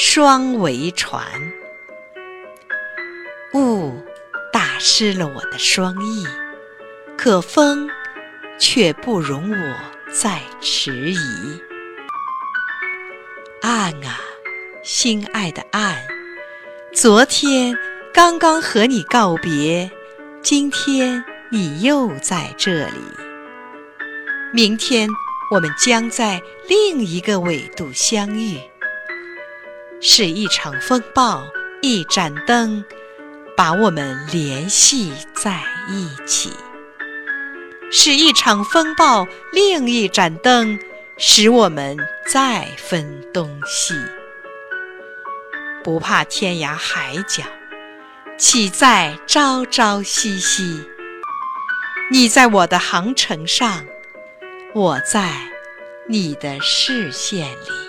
双桅船。雾打湿了我的双翼，可风却不容我再迟疑。岸啊，心爱的岸，昨天刚刚和你告别，今天你又在这里。明天我们将在另一个纬度相遇。是一场风暴，一盏灯，把我们联系在一起；是一场风暴，另一盏灯，使我们再分东西。不怕天涯海角，岂在朝朝夕夕？你在我的航程上，我在你的视线里。